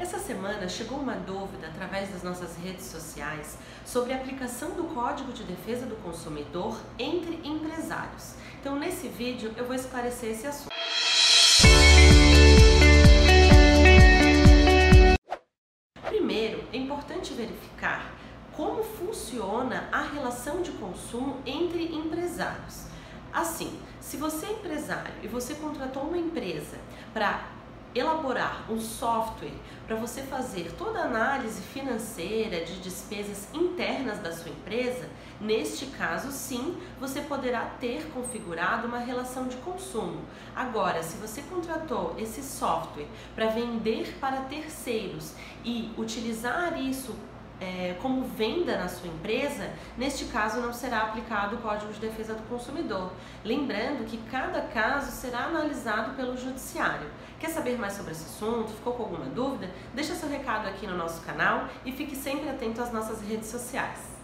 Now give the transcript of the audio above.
Essa semana chegou uma dúvida através das nossas redes sociais sobre a aplicação do Código de Defesa do Consumidor entre empresários. Então, nesse vídeo, eu vou esclarecer esse assunto. Primeiro, é importante verificar como funciona a relação de consumo entre empresários. Assim, se você é empresário e você contratou uma empresa para elaborar um software para você fazer toda a análise financeira de despesas internas da sua empresa, neste caso sim, você poderá ter configurado uma relação de consumo. Agora, se você contratou esse software para vender para terceiros e utilizar isso é, como venda na sua empresa, neste caso não será aplicado o Código de Defesa do Consumidor. Lembrando que cada caso será analisado pelo Judiciário. Quer saber mais sobre esse assunto? Ficou com alguma dúvida? Deixa seu recado aqui no nosso canal e fique sempre atento às nossas redes sociais.